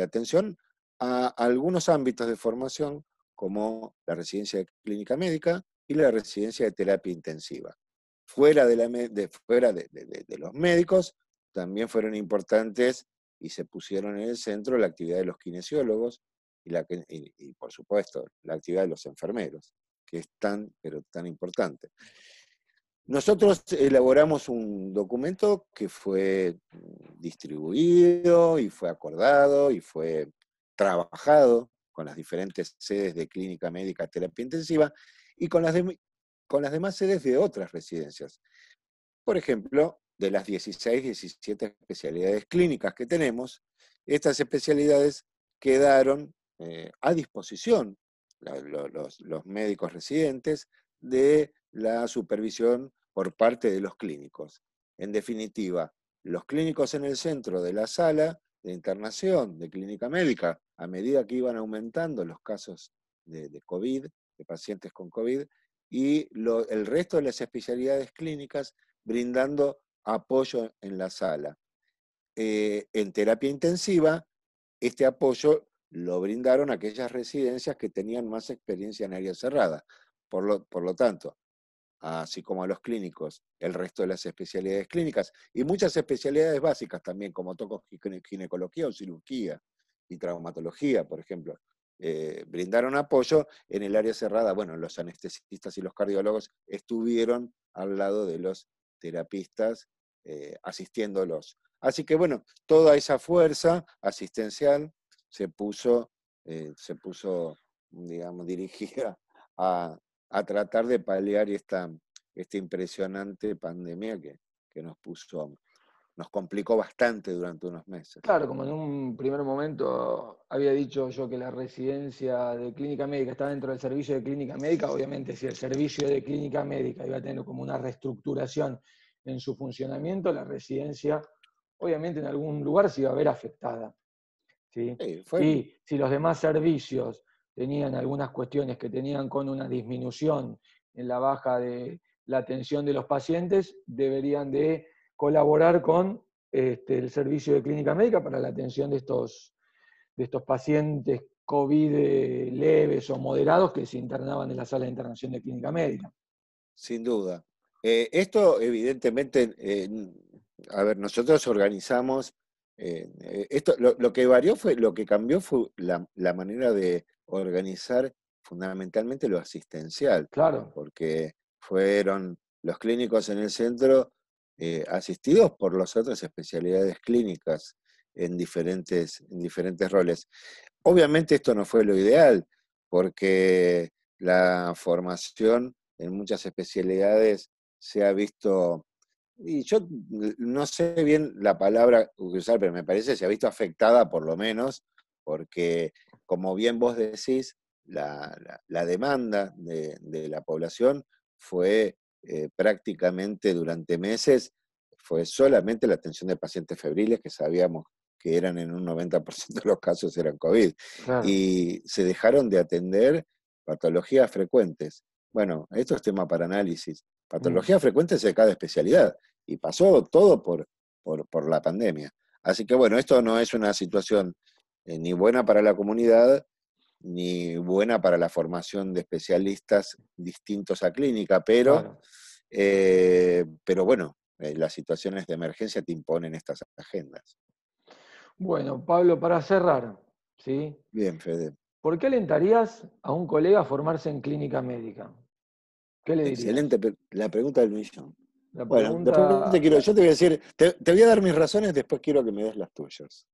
atención a algunos ámbitos de formación como la residencia de clínica médica y la residencia de terapia intensiva. Fuera de, la, fuera de, los médicos, también fueron importantes y se pusieron en el centro la actividad de los kinesiólogos y, la, y por supuesto, la actividad de los enfermeros, que es pero tan importante. Nosotros elaboramos un documento que fue distribuido y fue acordado y fue trabajado con las diferentes sedes de clínica médica terapia intensiva y con las, con las demás sedes de otras residencias. Por ejemplo, de las 16, 17 especialidades clínicas que tenemos, estas especialidades quedaron eh, a disposición, los, los médicos residentes, de la supervisión por parte de los clínicos. En definitiva, los clínicos en el centro de la sala de internación de clínica médica, a medida que iban aumentando los casos de, COVID, de pacientes con COVID, y el resto de las especialidades clínicas brindando apoyo en la sala. Eh, en terapia intensiva, este apoyo lo brindaron aquellas residencias que tenían más experiencia en área cerrada. Por lo, por lo tanto, a los clínicos, el resto de las especialidades clínicas y muchas especialidades básicas también, como toco ginecología o cirugía y traumatología, por ejemplo. Eh, brindaron apoyo en el área cerrada. Bueno, los anestesistas y los cardiólogos estuvieron al lado de los terapistas eh, asistiéndolos. Así que bueno, toda esa fuerza asistencial se puso, eh, se puso digamos, [laughs] dirigida a, a tratar de paliar esta, esta impresionante pandemia que, nos puso, nos complicó bastante durante unos meses. Claro, como en un primer momento había dicho yo que la residencia de clínica médica estaba dentro del servicio de clínica médica, obviamente si el servicio de clínica médica iba a tener como una reestructuración en su funcionamiento, la residencia obviamente en algún lugar se iba a ver afectada. ¿sí? Y si los demás servicios tenían algunas cuestiones que tenían con una disminución en la baja de la atención de los pacientes, deberían de colaborar con este, el servicio de clínica médica para la atención de estos, de estos pacientes COVID leves o moderados que se internaban en la sala de internación de clínica médica. Sin duda. Eh, esto evidentemente, a ver, nosotros organizamos, eh, esto, lo, que varió fue, lo que cambió fue la manera de organizar fundamentalmente lo asistencial. Claro. Porque fueron los clínicos en el centro, eh, asistidos por las otras especialidades clínicas en diferentes, en diferentes roles. Obviamente esto no fue lo ideal, porque la formación en muchas especialidades se ha visto, y yo no sé bien la palabra usar, pero me parece que se ha visto afectada por lo menos, porque como bien vos decís, la, demanda de, la población fue eh, prácticamente durante meses, fue solamente la atención de pacientes febriles que sabíamos que eran en un 90% de los casos eran COVID. Y se dejaron de atender patologías frecuentes. Bueno, esto es tema para análisis. Patologías mm. frecuentes de cada especialidad. Y pasó todo por, por, la pandemia. Así que bueno, esto no es una situación eh, ni buena para la comunidad, ni buena para la formación de especialistas distintos a clínica, pero, eh, pero bueno, eh, las situaciones de emergencia te imponen estas agendas. Bueno, Pablo, para cerrar, ¿sí? Bien, Fede. ¿Por qué alentarías a un colega a formarse en clínica médica? ¿Qué le dirías? Excelente, la pregunta del millón. Bueno, después te quiero, yo te voy a decir, te, voy a dar mis razones, después quiero que me des las tuyas.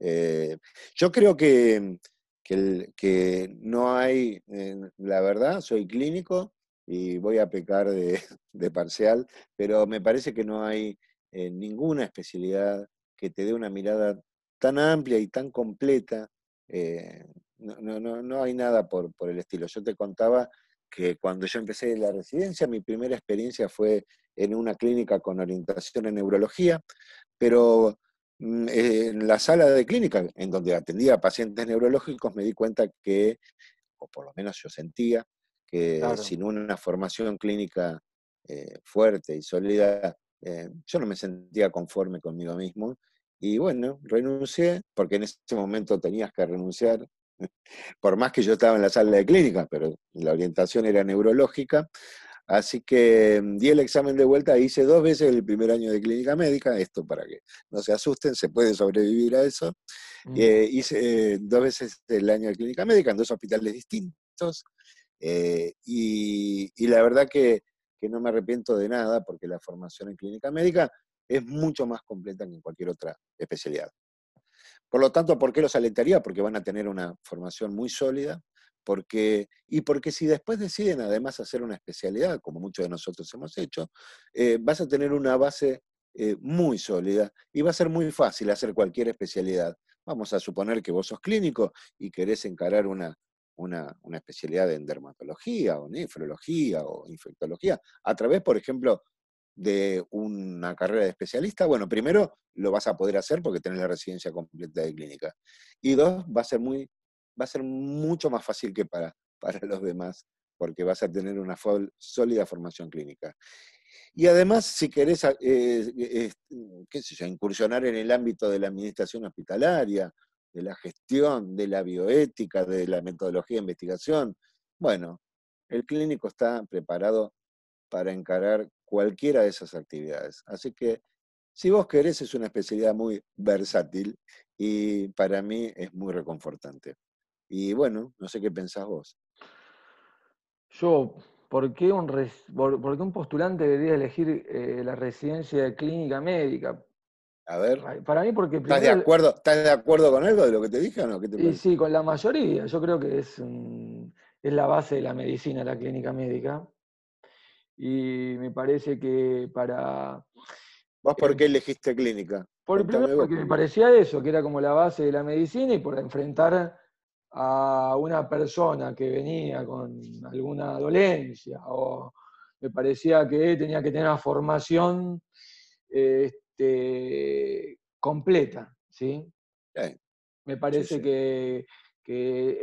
Eh, yo creo que, que, no hay, eh, la verdad, soy clínico y voy a pecar [laughs] de, parcial, pero me parece que no hay eh, ninguna especialidad que te dé una mirada tan amplia y tan completa. Eh, no, no, no, hay nada por, por, el estilo. Yo te contaba que cuando yo empecé la residencia, mi primera experiencia fue en una clínica con orientación en neurología, pero en la sala de clínica, en donde atendía a pacientes neurológicos, me di cuenta que, o por lo menos yo sentía, que sin una formación clínica eh, fuerte y sólida, eh, yo no me sentía conforme conmigo mismo y bueno, renuncié, porque en ese momento tenías que renunciar, [laughs] por más que yo estaba en la sala de clínica, pero la orientación era neurológica. Así que mm, di el examen de vuelta, hice dos veces el primer año de clínica médica, esto para que no se asusten, se puede sobrevivir a eso. Mm. Eh, hice dos veces el año de clínica médica en dos hospitales distintos. y, la verdad que que no me arrepiento de nada porque la formación en clínica médica es mucho más completa que en cualquier otra especialidad. Por lo tanto, ¿por qué los alentaría? Porque van a tener una formación muy sólida, porque, y porque si después deciden además hacer una especialidad, como muchos de nosotros hemos hecho, eh, vas a tener una base eh, muy sólida y va a ser muy fácil hacer cualquier especialidad. Vamos a suponer que vos sos clínico y querés encarar una, una, especialidad en dermatología o nefrología o infectología, a través, por ejemplo, de una carrera de especialista, bueno, primero lo vas a poder hacer porque tenés la residencia completa de clínica. Y dos, va a ser, muy, va a ser mucho más fácil que para, [laughs] para los demás, porque vas a tener una sólida formación clínica. Y además, si querés eh, eh, sé yo, incursionar en el ámbito de la administración hospitalaria de la gestión, de la bioética, de la metodología de investigación. Bueno, el clínico está preparado para encarar cualquiera de esas actividades. Así que, si vos querés, es una especialidad muy versátil y para mí es muy reconfortante. Y bueno, no sé qué pensás vos. Yo, ¿por qué un, un postulante debería elegir eh, la residencia de clínica médica? A ver. Para mí, porque. ¿Estás, de acuerdo, ¿Estás de acuerdo con algo de lo que te dije o no? sí, con la mayoría. Yo creo que es, es la base de la medicina, la clínica médica. Y me parece que para. ¿Vos por qué elegiste clínica? Por, primero porque me parecía eso, que era como la base de la medicina y por enfrentar a una persona que venía con alguna dolencia o me parecía que tenía que tener una formación este, completa, ¿sí? Me parece Que,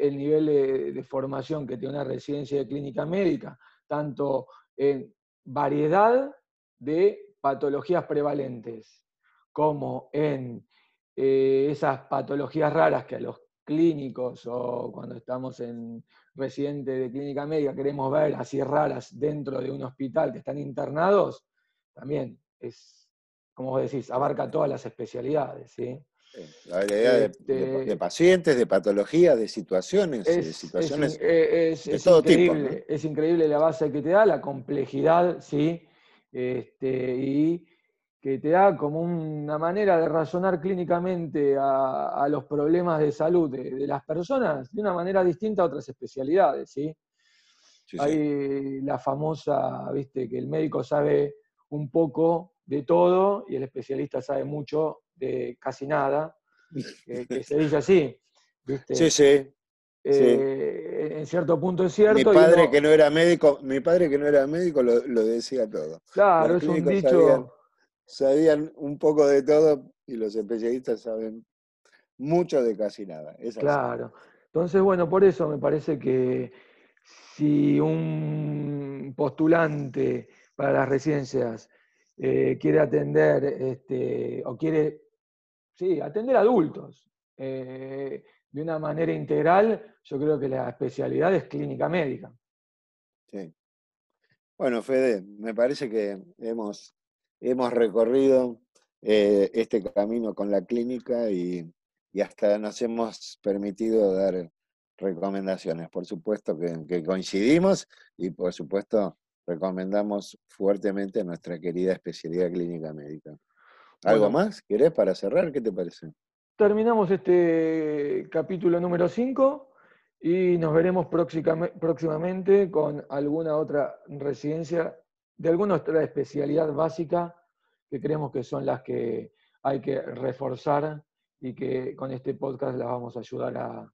el nivel de, formación que tiene una residencia de clínica médica, tanto en variedad de patologías prevalentes, como en eh, esas patologías raras que a los clínicos o cuando estamos en residente de clínica médica queremos ver así raras dentro de un hospital que están internados, también es como vos decís, abarca todas las especialidades. ¿sí? La variedad este de, pacientes, de patologías, de situaciones, es, de situaciones de todo increíble, tipo. Es increíble la base que te da, la complejidad, ¿sí? Este, y que te da como una manera de razonar clínicamente a, los problemas de salud de, las personas de una manera distinta a otras especialidades, ¿sí? Hay la famosa, viste, que el médico sabe un poco de todo y el especialista sabe mucho de casi nada, que, se dice así. ¿viste? Sí, sí. Eh, en cierto punto es cierto. Mi padre que no era médico, mi padre que no era médico lo, decía todo. Claro, es un dicho sabían un poco de todo y los especialistas saben mucho de casi nada. claro. Entonces, bueno, por eso me parece que si un postulante para las residencias eh, quiere atender este, o quiere sí, atender adultos eh, de una manera integral, yo creo que la especialidad es clínica médica. Sí. Bueno, Fede, me parece que hemos hemos recorrido eh, este camino con la clínica y, hasta nos hemos permitido dar recomendaciones. Por supuesto que, coincidimos y por supuesto recomendamos fuertemente nuestra querida especialidad clínica médica. ¿Algo más? ¿Querés para cerrar? ¿Qué te parece? Terminamos este capítulo número 5 y nos veremos próximamente con alguna otra residencia de alguna otra especialidad básica que creemos que son las que hay que reforzar y que con este podcast las vamos a ayudar a,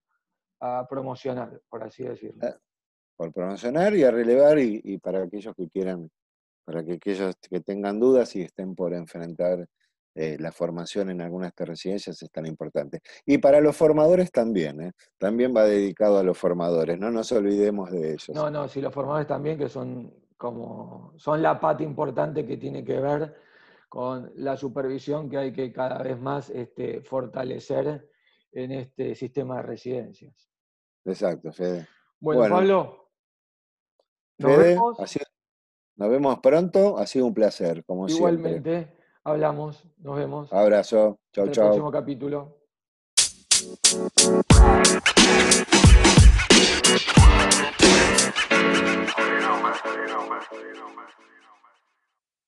promocionar, por así decirlo. Ah, por promocionar y a relevar y, para aquellos que quieran, para que aquellos que tengan dudas y estén por enfrentar eh, la formación en algunas de residencias es tan importante. Y para los formadores también, ¿eh? también va dedicado a los formadores, no nos olvidemos de ellos. No, no, sí, los formadores también que son como son la pata importante que tiene que ver con la supervisión que hay que cada vez más este, fortalecer en este sistema de residencias. Exacto, Fede. Bueno, Pablo, nos vemos. nos vemos pronto, ha sido un placer, como Igualmente, hablamos, nos vemos. Abrazo, chau, chau. próximo capítulo. you know, man.